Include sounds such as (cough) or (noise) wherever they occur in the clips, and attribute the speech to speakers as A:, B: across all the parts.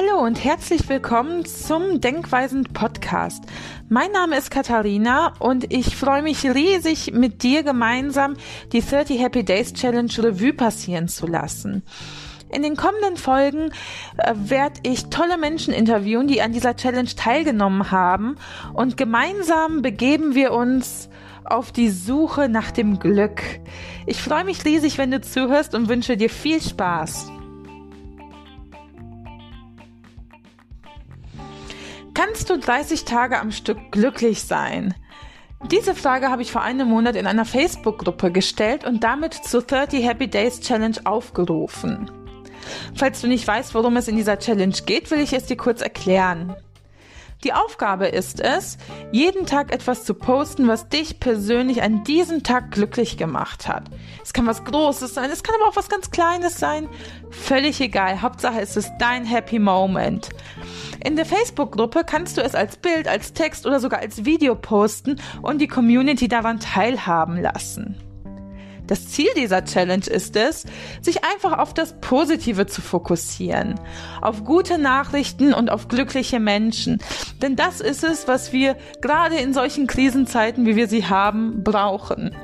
A: Hallo und herzlich willkommen zum Denkweisen Podcast. Mein Name ist Katharina und ich freue mich riesig, mit dir gemeinsam die 30 Happy Days Challenge Revue passieren zu lassen. In den kommenden Folgen äh, werde ich tolle Menschen interviewen, die an dieser Challenge teilgenommen haben und gemeinsam begeben wir uns auf die Suche nach dem Glück. Ich freue mich riesig, wenn du zuhörst und wünsche dir viel Spaß. Kannst du 30 Tage am Stück glücklich sein? Diese Frage habe ich vor einem Monat in einer Facebook-Gruppe gestellt und damit zur 30 Happy Days Challenge aufgerufen. Falls du nicht weißt, worum es in dieser Challenge geht, will ich es dir kurz erklären. Die Aufgabe ist es, jeden Tag etwas zu posten, was dich persönlich an diesem Tag glücklich gemacht hat. Es kann was Großes sein, es kann aber auch was ganz Kleines sein. Völlig egal. Hauptsache es ist dein Happy Moment. In der Facebook-Gruppe kannst du es als Bild, als Text oder sogar als Video posten und die Community daran teilhaben lassen. Das Ziel dieser Challenge ist es, sich einfach auf das Positive zu fokussieren, auf gute Nachrichten und auf glückliche Menschen. Denn das ist es, was wir gerade in solchen Krisenzeiten, wie wir sie haben, brauchen.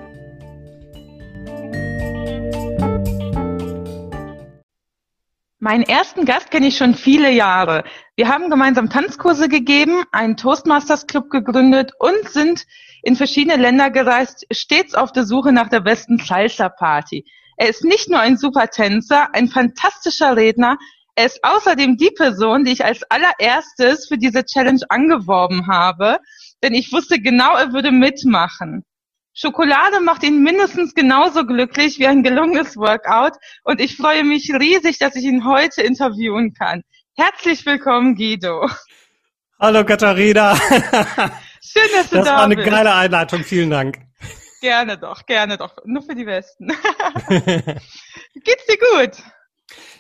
A: Meinen ersten Gast kenne ich schon viele Jahre. Wir haben gemeinsam Tanzkurse gegeben, einen Toastmasters Club gegründet und sind in verschiedene Länder gereist, stets auf der Suche nach der besten Salsa Party. Er ist nicht nur ein super Tänzer, ein fantastischer Redner, er ist außerdem die Person, die ich als allererstes für diese Challenge angeworben habe, denn ich wusste genau, er würde mitmachen. Schokolade macht ihn mindestens genauso glücklich wie ein gelungenes Workout und ich freue mich riesig, dass ich ihn heute interviewen kann. Herzlich willkommen, Guido.
B: Hallo Katharina.
A: Schön, dass du
B: das
A: da bist.
B: Das war eine geile Einleitung, vielen Dank.
A: Gerne doch, gerne doch. Nur für die Besten. (laughs) geht's dir gut?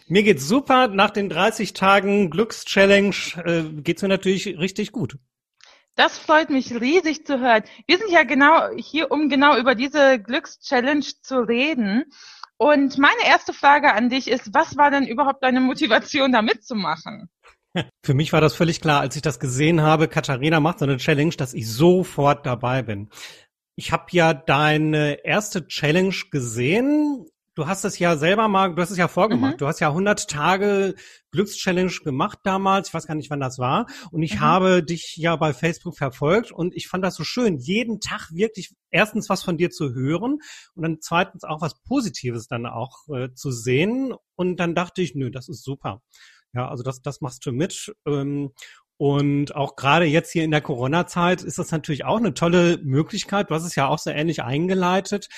B: Mir geht's super. Nach den 30 Tagen Glückschallenge äh, geht's mir natürlich richtig gut.
A: Das freut mich riesig zu hören. Wir sind ja genau hier, um genau über diese Glückschallenge zu reden. Und meine erste Frage an dich ist, was war denn überhaupt deine Motivation, da mitzumachen?
B: Für mich war das völlig klar, als ich das gesehen habe, Katharina macht so eine Challenge, dass ich sofort dabei bin. Ich habe ja deine erste Challenge gesehen Du hast es ja selber mal, du hast es ja vorgemacht. Mhm. Du hast ja 100 Tage Glückschallenge gemacht damals. Ich weiß gar nicht, wann das war. Und ich mhm. habe dich ja bei Facebook verfolgt und ich fand das so schön, jeden Tag wirklich erstens was von dir zu hören und dann zweitens auch was Positives dann auch äh, zu sehen. Und dann dachte ich, nö, das ist super. Ja, also das, das machst du mit. Ähm, und auch gerade jetzt hier in der Corona-Zeit ist das natürlich auch eine tolle Möglichkeit. Du hast es ja auch so ähnlich eingeleitet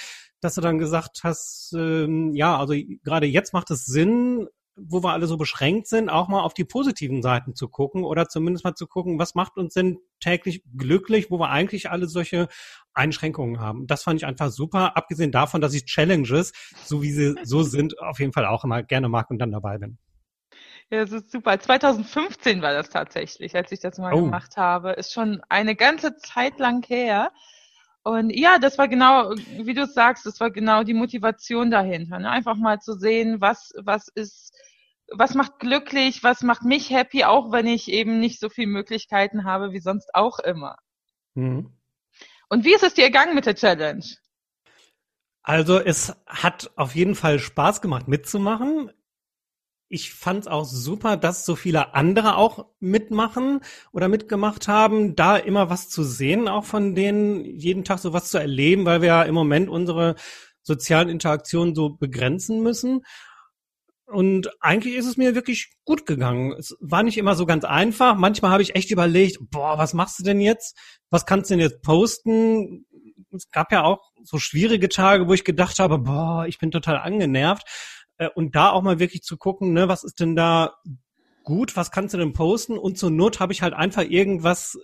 B: dass du dann gesagt hast, ähm, ja, also gerade jetzt macht es Sinn, wo wir alle so beschränkt sind, auch mal auf die positiven Seiten zu gucken oder zumindest mal zu gucken, was macht uns denn täglich glücklich, wo wir eigentlich alle solche Einschränkungen haben. Das fand ich einfach super, abgesehen davon, dass ich Challenges, so wie sie so sind, auf jeden Fall auch immer gerne mag und dann dabei bin.
A: Ja, das ist super. 2015 war das tatsächlich, als ich das mal oh. gemacht habe. Ist schon eine ganze Zeit lang her. Und ja, das war genau, wie du sagst, das war genau die Motivation dahinter. Ne? Einfach mal zu sehen, was, was ist, was macht glücklich, was macht mich happy, auch wenn ich eben nicht so viele Möglichkeiten habe wie sonst auch immer. Mhm. Und wie ist es dir ergangen mit der Challenge?
B: Also es hat auf jeden Fall Spaß gemacht mitzumachen ich fand es auch super, dass so viele andere auch mitmachen oder mitgemacht haben, da immer was zu sehen, auch von denen jeden Tag so was zu erleben, weil wir ja im Moment unsere sozialen Interaktionen so begrenzen müssen. Und eigentlich ist es mir wirklich gut gegangen. Es war nicht immer so ganz einfach. Manchmal habe ich echt überlegt, boah, was machst du denn jetzt? Was kannst du denn jetzt posten? Es gab ja auch so schwierige Tage, wo ich gedacht habe, boah, ich bin total angenervt. Äh, und da auch mal wirklich zu gucken, ne, was ist denn da gut, was kannst du denn posten? Und zur Not habe ich halt einfach irgendwas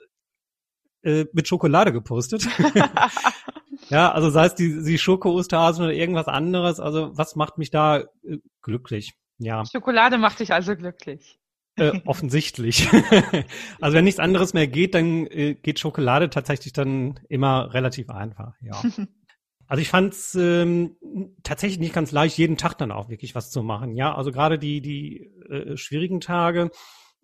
B: äh, mit Schokolade gepostet. (laughs) (laughs) ja, also sei es die, die Schoko-Osterhasen oder irgendwas anderes. Also was macht mich da äh, glücklich? Ja.
A: Schokolade macht dich also glücklich.
B: Äh, (laughs) offensichtlich. also wenn nichts anderes mehr geht, dann äh, geht Schokolade tatsächlich dann immer relativ einfach, ja. Also ich fand es ähm, tatsächlich nicht ganz leicht, jeden Tag dann auch wirklich was zu machen. Ja, also gerade die die äh, schwierigen Tage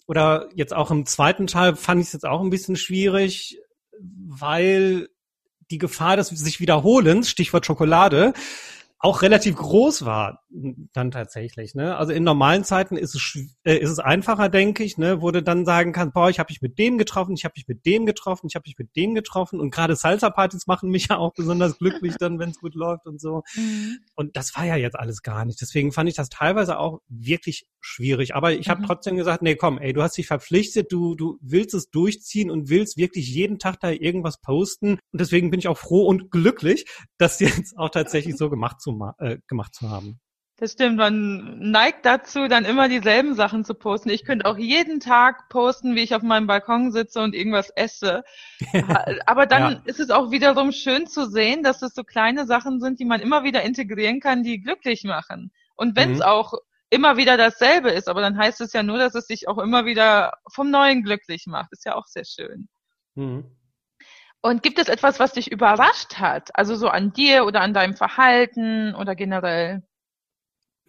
B: oder jetzt auch im zweiten Teil fand ich es jetzt auch ein bisschen schwierig, weil die Gefahr des sich Wiederholens, Stichwort Schokolade, auch relativ groß war dann tatsächlich. Ne? Also in normalen Zeiten ist es äh, ist es einfacher, denke ich, ne? wo du dann sagen kannst, boah, ich habe mich mit dem getroffen, ich habe mich mit dem getroffen, ich habe mich mit dem getroffen und gerade Salsa-Partys machen mich ja auch besonders glücklich dann, wenn es gut läuft und so. (laughs) Mhm. Und das war ja jetzt alles gar nicht. Deswegen fand ich das teilweise auch wirklich schwierig. Aber ich habe mhm. trotzdem gesagt, nee, komm, ey, du hast dich verpflichtet, du du willst es durchziehen und willst wirklich jeden Tag da irgendwas posten. Und deswegen bin ich auch froh und glücklich, das jetzt auch tatsächlich so gemacht zu äh, gemacht zu haben.
A: Das stimmt, man neigt dazu, dann immer dieselben Sachen zu posten. Ich könnte auch jeden Tag posten, wie ich auf meinem Balkon sitze und irgendwas esse. (laughs) Aber dann ja. ist es auch wiederum schön zu sehen, dass es so kleine Sachen sind, die man immer wieder integrieren kann, die glücklich machen. Und wenn es mhm. auch immer wieder dasselbe ist, aber dann heißt es ja nur, dass es sich auch immer wieder vom Neuen glücklich macht. Ist ja auch sehr schön. Mhm. Und gibt es etwas, was dich überrascht hat? Also so an dir oder an deinem Verhalten oder generell?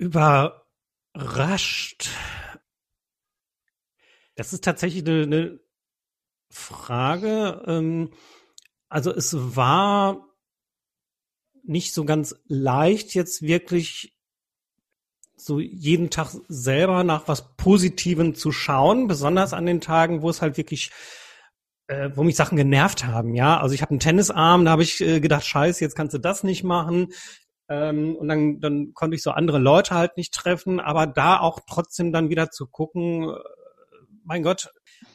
B: Überrascht. Das ist tatsächlich eine, eine Frage. Ähm, also es war nicht so ganz leicht, jetzt wirklich so jeden Tag selber nach was Positivem zu schauen, besonders an den Tagen, wo es halt wirklich äh, wo mich Sachen genervt haben, ja. Also ich habe einen Tennisarm, da habe ich äh, gedacht, scheiße, jetzt kannst du das nicht machen. Ähm, und dann, dann konnte ich so andere Leute halt nicht treffen, aber da auch trotzdem dann wieder zu gucken, äh, mein Gott,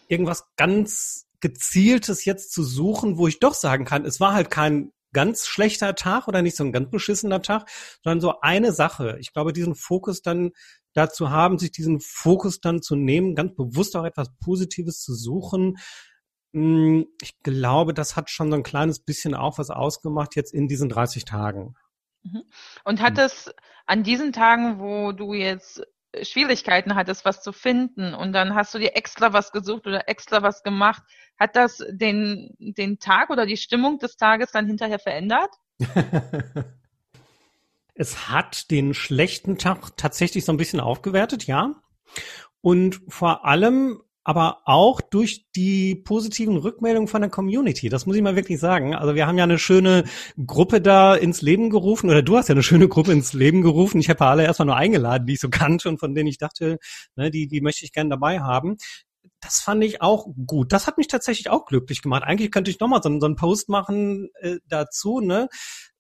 B: irgendwas ganz gezieltes jetzt zu suchen, wo ich doch sagen kann, es war halt kein ganz schlechter Tag oder nicht so ein ganz beschissener Tag, sondern so eine Sache. Ich glaube, diesen Fokus dann dazu haben, sich diesen Fokus dann zu nehmen, ganz bewusst auch etwas Positives zu suchen, hm, ich glaube, das hat schon so ein kleines bisschen auch was ausgemacht jetzt in diesen 30 Tagen.
A: Mhm. Und hat hm. es an diesen Tagen, wo du jetzt Schwierigkeiten hattest, was zu finden und dann hast du dir extra was gesucht oder extra was gemacht, hat das den, den Tag oder die Stimmung des Tages dann hinterher verändert? (laughs)
B: es hat den schlechten Tag tatsächlich so ein bisschen aufgewertet, ja. Und vor allem aber auch durch die positiven Rückmeldungen von der Community. Das muss ich mal wirklich sagen. Also wir haben ja eine schöne Gruppe da ins Leben gerufen oder du hast ja eine schöne Gruppe ins Leben gerufen. Ich habe alle erstmal nur eingeladen, die ich so kannte und von denen ich dachte, ne, die, die möchte ich gerne dabei haben. Das fand ich auch gut. Das hat mich tatsächlich auch glücklich gemacht. Eigentlich könnte ich nochmal so, so einen Post machen äh, dazu, ne?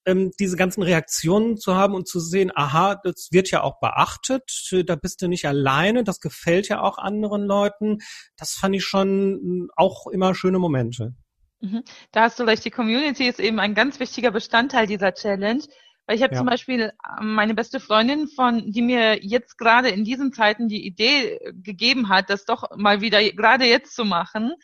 B: Ähm, diese ganzen Reaktionen zu haben und zu sehen, aha, das wird ja auch beachtet, da bist du nicht alleine, das gefällt ja auch anderen Leuten. Das fand ich schon auch immer schöne Momente.
A: Mhm. Da hast du recht, die Community ist eben ein ganz wichtiger Bestandteil dieser Challenge. Weil ich habe ja. zum Beispiel ähm, meine beste Freundin von, die mir jetzt gerade in diesen Zeiten die Idee gegeben hat, das doch mal wieder gerade jetzt zu machen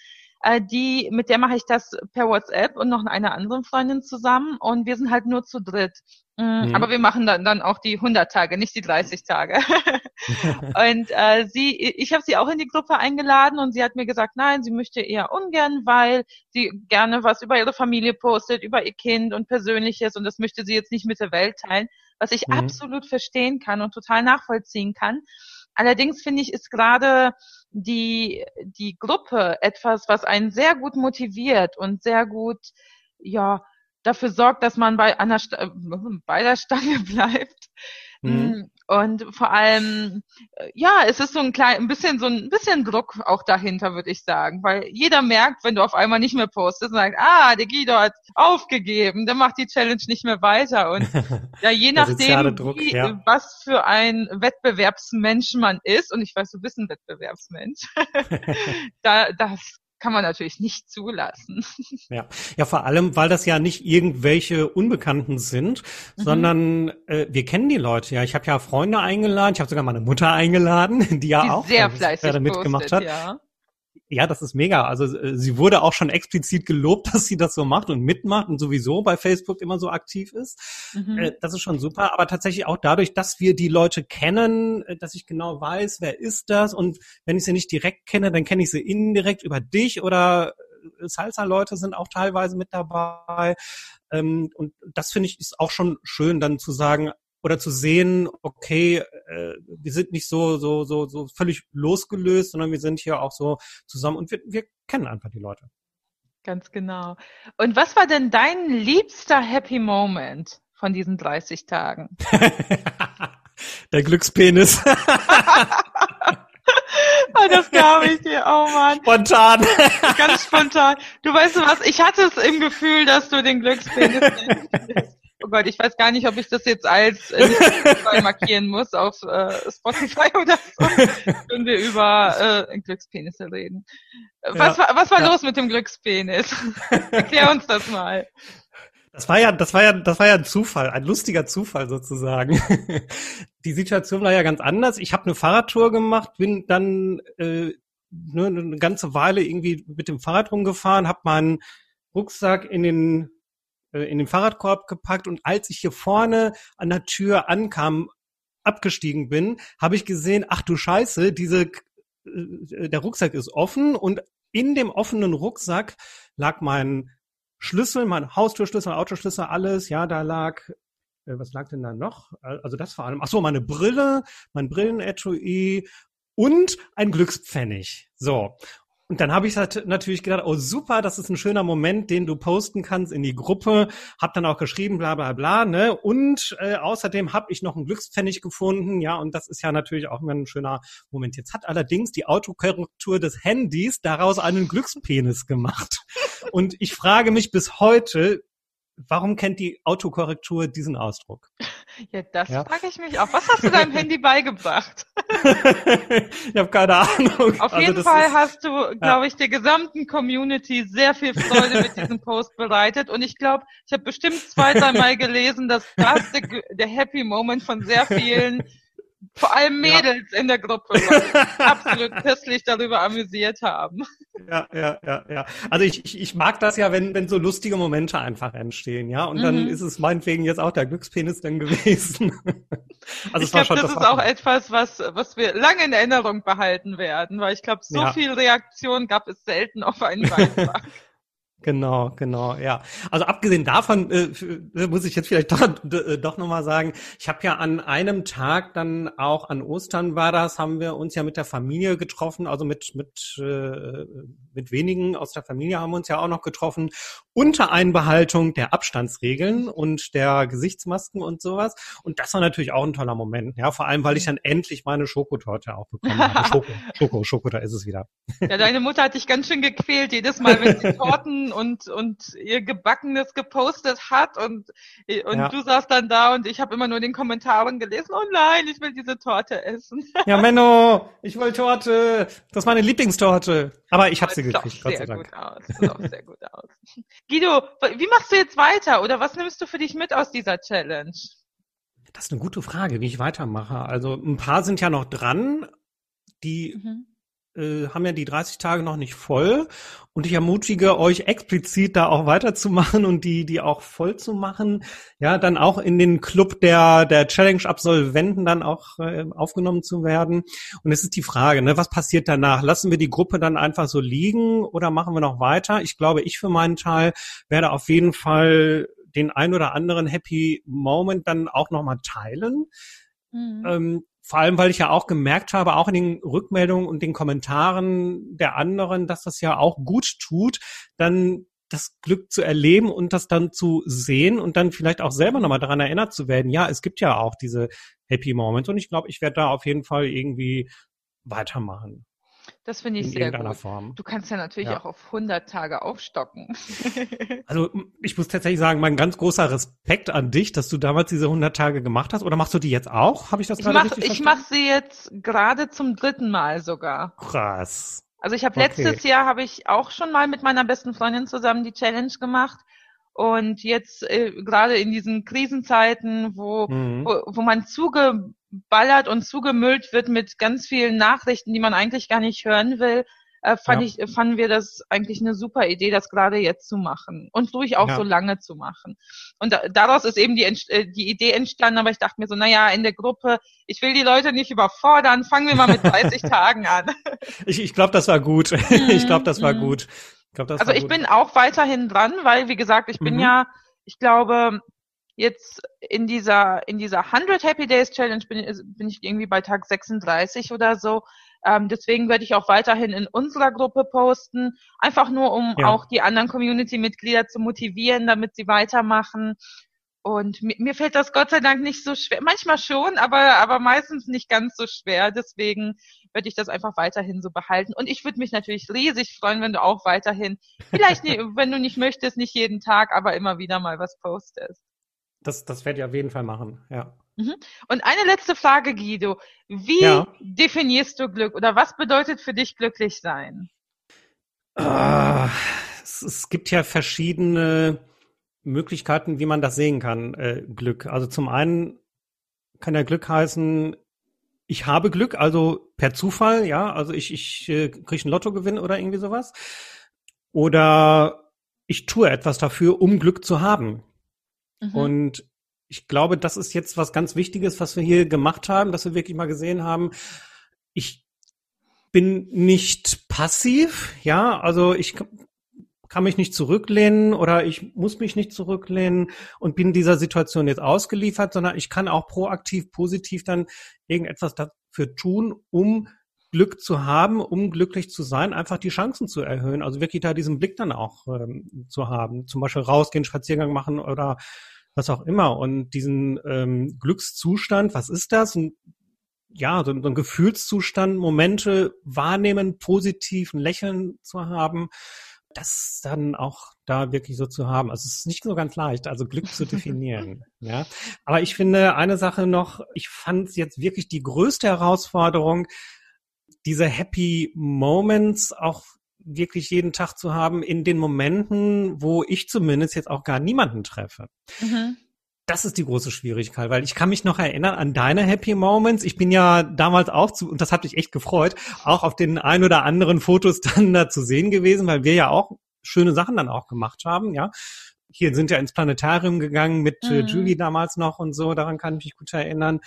A: äh, die, mit der mache ich das per WhatsApp und noch eine andere Freundin zusammen und wir sind halt nur zu dritt. Mm, mhm. Aber wir machen dann, dann auch die 100 Tage, nicht die 30 Tage. (laughs) und äh, sie, ich habe sie auch in die Gruppe eingeladen und sie hat mir gesagt, nein, sie möchte eher ungern, weil sie gerne was über ihre Familie postet, über ihr Kind und Persönliches und das möchte sie jetzt nicht mit der Welt teilen, was ich mhm. absolut verstehen kann und total nachvollziehen kann. Allerdings finde ich, ist gerade die, die Gruppe etwas, was einen sehr gut motiviert und sehr gut, ja, dafür sorgt, dass man bei einer, (laughs) bei der Stange (laughs) bleibt. Mhm. Mm, und vor allem, äh, ja, es ist so ein klein, ein bisschen so ein bisschen Druck auch dahinter, würde ich sagen, weil jeder merkt, wenn du auf einmal nicht mehr postest und sagst, ah, der Guido hat aufgegeben, der macht die Challenge nicht mehr weiter und (laughs) ja, je nachdem, Druck, wie, ja. was für ein Wettbewerbsmensch man ist und ich weiß, du bist ein Wettbewerbsmensch, (laughs) da, das kann man natürlich nicht zulassen. (laughs)
B: Ja, ja, vor allem, weil das ja nicht irgendwelche Unbekannten sind, mhm. sondern äh, wir kennen die Leute ja. Ich habe ja Freunde eingeladen, ich habe sogar meine Mutter eingeladen, (laughs) die ja die auch
A: sehr fleißig
B: mitgemacht hat. Ja. Ja, das ist mega. Also äh, sie wurde auch schon explizit gelobt, (laughs) dass sie das so macht und mitmacht und sowieso bei Facebook immer so aktiv ist. Mhm. Äh, das ist schon super. Aber tatsächlich auch dadurch, dass wir die Leute kennen, äh, dass ich genau weiß, wer ist das. Und wenn ich sie nicht direkt kenne, dann kenne ich sie indirekt über dich oder Salsa-Leute sind auch teilweise mit dabei. Ähm, und das finde ich ist auch schon schön, dann zu sagen, oder zu sehen, okay, äh, wir sind nicht so so so so völlig losgelöst, sondern wir sind hier auch so zusammen und wir, wir kennen einfach die Leute.
A: Ganz genau. Und was war denn dein liebster Happy Moment von diesen 30 Tagen? (laughs)
B: Der Glückspenis. (laughs)
A: Oh, das glaube ich dir, oh Mann.
B: Spontan.
A: Ganz spontan. Du weißt was, ich hatte es im Gefühl, dass du den Glückspenis nennst. (laughs) Gott, ich weiß gar nicht, ob ich das jetzt als äh, (laughs) markieren muss auf äh, Spotify (laughs) oder so, wenn wir über äh, Glückspenisse reden. Was, ja, war, was war ja. los mit dem Glückspenis? (laughs) Erklär uns das mal.
B: Das war ja, das war ja, das war ja ein Zufall, ein lustiger Zufall sozusagen. Die Situation war ja ganz anders. Ich habe eine Fahrradtour gemacht, bin dann äh, ne, eine ganze Weile irgendwie mit dem Fahrrad rumgefahren, habe meinen Rucksack in den äh, in den Fahrradkorb gepackt und als ich hier vorne an der Tür ankam, abgestiegen bin, habe ich gesehen, ach du Scheiße, diese äh, der Rucksack ist offen und in dem offenen Rucksack lag mein Schlüssel, mein Haustürschlüssel, Autoschlüssel, alles. Ja, da lag, äh, was lag denn da noch? Also das vor allem. Ach so, meine Brille, mein Brillenetui und ein Glückspfennig. So. Und dann habe ich halt natürlich gedacht, oh super, das ist ein schöner Moment, den du posten kannst in die Gruppe. Hab dann auch geschrieben, bla bla bla. Ne? Und äh, außerdem habe ich noch einen Glückspfennig gefunden. Ja, und das ist ja natürlich auch immer ein schöner Moment. Jetzt hat allerdings die Autokorrektur des Handys daraus einen Glückspenis gemacht. (laughs) Und ich frage mich bis heute, Warum kennt die Autokorrektur diesen Ausdruck?
A: Ja, das ja? frage ich mich auch. Was hast du deinem Handy beigebracht? (laughs)
B: ich habe keine Ahnung.
A: Auf also jeden Fall ist, hast du, glaube ja. ich, der gesamten Community sehr viel Freude mit diesem Post bereitet. Und ich glaube, ich habe bestimmt zwei, dreimal gelesen, dass das der, der Happy Moment von sehr vielen vor allem Mädels ja. in der Gruppe (laughs) absolut köstlich darüber amüsiert haben.
B: Ja, ja, ja, ja. Also ich, ich, ich mag das ja, wenn, wenn so lustige Momente einfach entstehen, ja. Und mhm. dann ist es meinetwegen jetzt auch der Glückspenis dann gewesen. (laughs)
A: also ich glaube, das, das ist auch etwas, was, was wir lange in Erinnerung behalten werden, weil ich glaube, so ja. viel Reaktion gab es selten auf einen Beitrag. (laughs)
B: Genau, genau, ja. Also abgesehen davon äh, äh muss ich jetzt vielleicht (laughs) doch, äh, doch nochmal sagen, ich habe ja an einem Tag dann auch an Ostern war das, haben wir uns ja mit der Familie getroffen, also mit mit äh, mit wenigen aus der Familie haben wir uns ja auch noch getroffen, unter Einbehaltung der Abstandsregeln und der Gesichtsmasken und sowas. Und das war natürlich auch ein toller Moment, ja, vor allem weil ich dann endlich meine Schokotorte auch bekommen habe. (laughs) Schoko, Schoko, Schoko, da ist es wieder.
A: Ja, deine Mutter hat dich ganz schön gequält jedes Mal, wenn sie (laughs) Torten und, und ihr Gebackenes gepostet hat und, und ja. du saßt dann da und ich habe immer nur in den Kommentaren gelesen, oh nein, ich will diese Torte essen. (laughs)
B: Ja, Menno, ich will Torte. Das ist meine Lieblingstorte. Aber ich habe sie gekriegt, Gott sei Dank. Gut aus. Das sehr
A: gut aus. (laughs) Guido, wie machst du jetzt weiter oder was nimmst du für dich mit aus dieser Challenge?
B: Das ist eine gute Frage, wie ich weitermache. Also ein paar sind ja noch dran, die mhm äh, haben ja die 30 Tage noch nicht voll und ich ermutige euch explizit da auch weiterzumachen und die die auch voll zu machen, ja, dann auch in den Club der der Challenge Absolventen dann auch äh, aufgenommen zu werden und es ist die Frage, ne, was passiert danach? Lassen wir die Gruppe dann einfach so liegen oder machen wir noch weiter? Ich glaube, ich für meinen Teil werde auf jeden Fall den ein oder anderen Happy Moment dann auch nochmal teilen. Mhm. Ähm, vor allem, weil ich ja auch gemerkt habe, auch in den Rückmeldungen und den Kommentaren der anderen, dass das ja auch gut tut, dann das Glück zu erleben und das dann zu sehen und dann vielleicht auch selber nochmal daran erinnert zu werden. Ja, es gibt ja auch diese Happy Moments und ich glaube, ich werde da auf jeden Fall irgendwie weitermachen.
A: Das finde ich sehr gut. Form. Du kannst ja natürlich ja. auch auf 100 Tage aufstocken. (laughs)
B: also ich muss tatsächlich sagen, mein ganz großer Respekt an dich, dass du damals diese 100 Tage gemacht hast. Oder machst du die jetzt auch? Habe ich das gerade
A: mach, richtig Ich mache sie jetzt gerade zum dritten Mal sogar.
B: Krass.
A: Also ich habe okay. letztes Jahr habe ich auch schon mal mit meiner besten Freundin zusammen die Challenge gemacht. Und jetzt äh, gerade in diesen Krisenzeiten, wo, mhm. wo, wo man zuge zugeballert und zugemüllt wird mit ganz vielen Nachrichten, die man eigentlich gar nicht hören will, äh, fand ja. ich, fanden wir das eigentlich eine super Idee, das gerade jetzt zu machen und ruhig auch ja. so lange zu machen. Und da, daraus ist eben die, äh, die Idee entstanden, aber ich dachte mir so, naja, in der Gruppe, ich will die Leute nicht überfordern, fangen wir mal mit 30 (laughs) Tagen an.
B: Ich, ich glaube, das war gut. ich glaube, das war mhm. gut.
A: Ich glaub, das also war ich gut. bin auch weiterhin dran, weil, wie gesagt, ich bin mhm. ja, ich glaube, jetzt in dieser, in dieser 100 Happy Days Challenge bin, bin ich irgendwie bei Tag 36 oder so. Ähm, deswegen werde ich auch weiterhin in unserer Gruppe posten, einfach nur um ja. auch die anderen Community-Mitglieder zu motivieren, damit sie weitermachen. Und mir, mir fällt das Gott sei Dank nicht so schwer. Manchmal schon, aber, aber meistens nicht ganz so schwer. Deswegen werde ich das einfach weiterhin so behalten. Und ich würde mich natürlich riesig freuen, wenn du auch weiterhin, vielleicht, (laughs) nie, wenn du nicht möchtest, nicht jeden Tag, aber immer wieder mal was postest.
B: Das, das werde ich auf jeden Fall machen, ja.
A: Mhm. Und eine letzte Frage, Guido. Wie ja. definierst du Glück oder was bedeutet für dich glücklich sein?
B: Uh, es, es, gibt ja verschiedene Möglichkeiten, wie man das sehen kann, äh, Glück. Also zum einen kann ja Glück heißen, ich habe Glück, also per Zufall, ja, also ich, ich äh, kriege einen Lottogewinn oder irgendwie sowas. Oder ich tue etwas dafür, um Glück zu haben. Mhm. Und ich glaube, das ist jetzt was ganz Wichtiges, was wir hier gemacht haben, dass wir wirklich mal gesehen haben, ich bin nicht passiv, ja, also ich kann mich nicht zurücklehnen oder ich muss mich nicht zurücklehnen und bin dieser Situation jetzt ausgeliefert, sondern ich kann auch proaktiv, positiv dann irgendetwas dafür tun, um Glück zu haben, um glücklich zu sein, einfach die Chancen zu erhöhen. Also wirklich da diesen Blick dann auch ähm, zu haben. Zum Beispiel rausgehen, Spaziergang machen oder was auch immer. Und diesen ähm, Glückszustand, was ist das? Und ja, so, so ein Gefühlszustand, Momente wahrnehmen, positiv ein Lächeln zu haben, das dann auch da wirklich so zu haben. Also es ist nicht so ganz leicht, also Glück zu definieren. (laughs) ja, aber ich finde eine Sache noch. Ich fand es jetzt wirklich die größte Herausforderung, diese Happy Moments auch wirklich jeden Tag zu haben in den Momenten, wo ich zumindest jetzt auch gar niemanden treffe. Mhm das ist die große Schwierigkeit, weil ich kann mich noch erinnern an deine Happy Moments. Ich bin ja damals auch zu, und das hat mich echt gefreut, auch auf den ein oder anderen Fotos (laughs) dann da zu sehen gewesen, weil wir ja auch schöne Sachen dann auch gemacht haben, ja. Hier sind ja ins Planetarium gegangen mit äh, mhm. Julie damals noch und so, daran kann ich mich gut erinnern.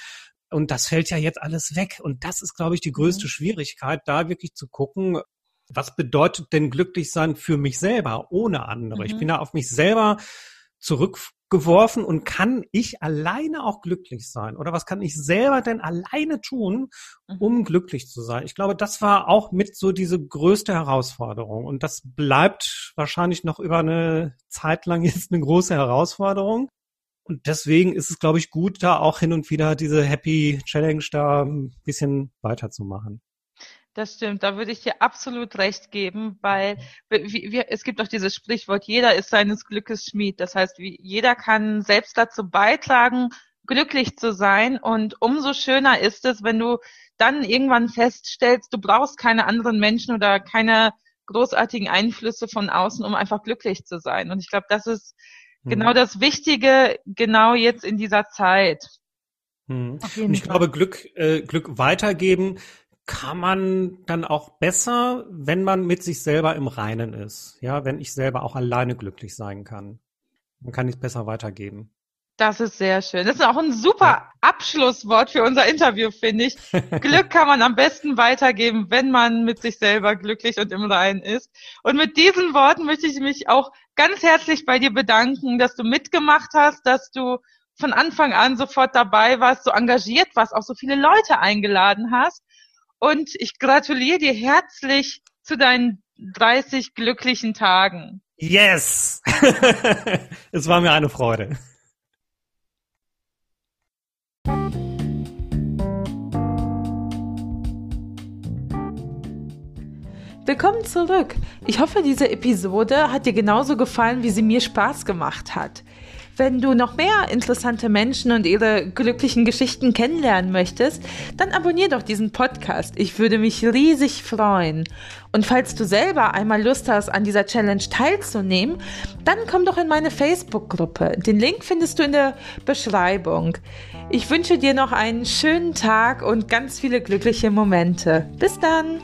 B: Und das fällt ja jetzt alles weg. Und das ist, glaube ich, die größte mhm. Schwierigkeit, da wirklich zu gucken, was bedeutet denn glücklich sein für mich selber, ohne andere? Mhm. Ich bin da auf mich selber zurück geworfen und kann ich alleine auch glücklich sein? Oder was kann ich selber denn alleine tun, mhm. um glücklich zu sein? Ich glaube, das war auch mit so diese größte Herausforderung. Und das bleibt wahrscheinlich noch über eine Zeit lang (laughs) jetzt eine große Herausforderung. Und deswegen ist es, glaube ich, gut, da auch hin und wieder diese Happy Challenge da ein bisschen weiterzumachen.
A: Das stimmt, da würde ich dir absolut recht geben, weil wie, wie, es gibt auch dieses Sprichwort, jeder ist seines Glückes Schmied. Das heißt, wie, jeder kann selbst dazu beitragen, glücklich zu sein. Und umso schöner ist es, wenn du dann irgendwann feststellst, du brauchst keine anderen Menschen oder keine großartigen Einflüsse von außen, um einfach glücklich zu sein. Und ich glaube, das ist. Genau das Wichtige, genau jetzt in dieser Zeit.
B: Hm. ich Fall. glaube, Glück, äh, Glück weitergeben kann man dann auch besser, wenn man mit sich selber im Reinen ist. Ja, wenn ich selber auch alleine glücklich sein kann. Dann kann ich es besser weitergeben.
A: Das ist sehr schön. Das ist auch ein super. Abschlusswort für unser Interview, finde ich. (laughs) Glück kann man am besten weitergeben, wenn man mit sich selber glücklich und im Reinen ist. Und mit diesen Worten möchte ich mich auch ganz herzlich bei dir bedanken, dass du mitgemacht hast, dass du von Anfang an sofort dabei warst, so engagiert warst, auch so viele Leute eingeladen hast und ich gratuliere dir herzlich zu deinen 30 glücklichen Tagen.
B: Yes! (laughs) es war mir eine Freude.
A: Willkommen zurück. Ich hoffe, diese Episode hat dir genauso gefallen, wie sie mir Spaß gemacht hat. Wenn du noch mehr interessante Menschen und ihre glücklichen Geschichten kennenlernen möchtest, dann abonnier doch diesen Podcast. Ich würde mich riesig freuen. Und falls du selber einmal Lust hast, an dieser Challenge teilzunehmen, dann komm doch in meine Facebook-Gruppe. Den Link findest du in der Beschreibung. Ich wünsche dir noch einen schönen Tag und ganz viele glückliche Momente. Bis dann!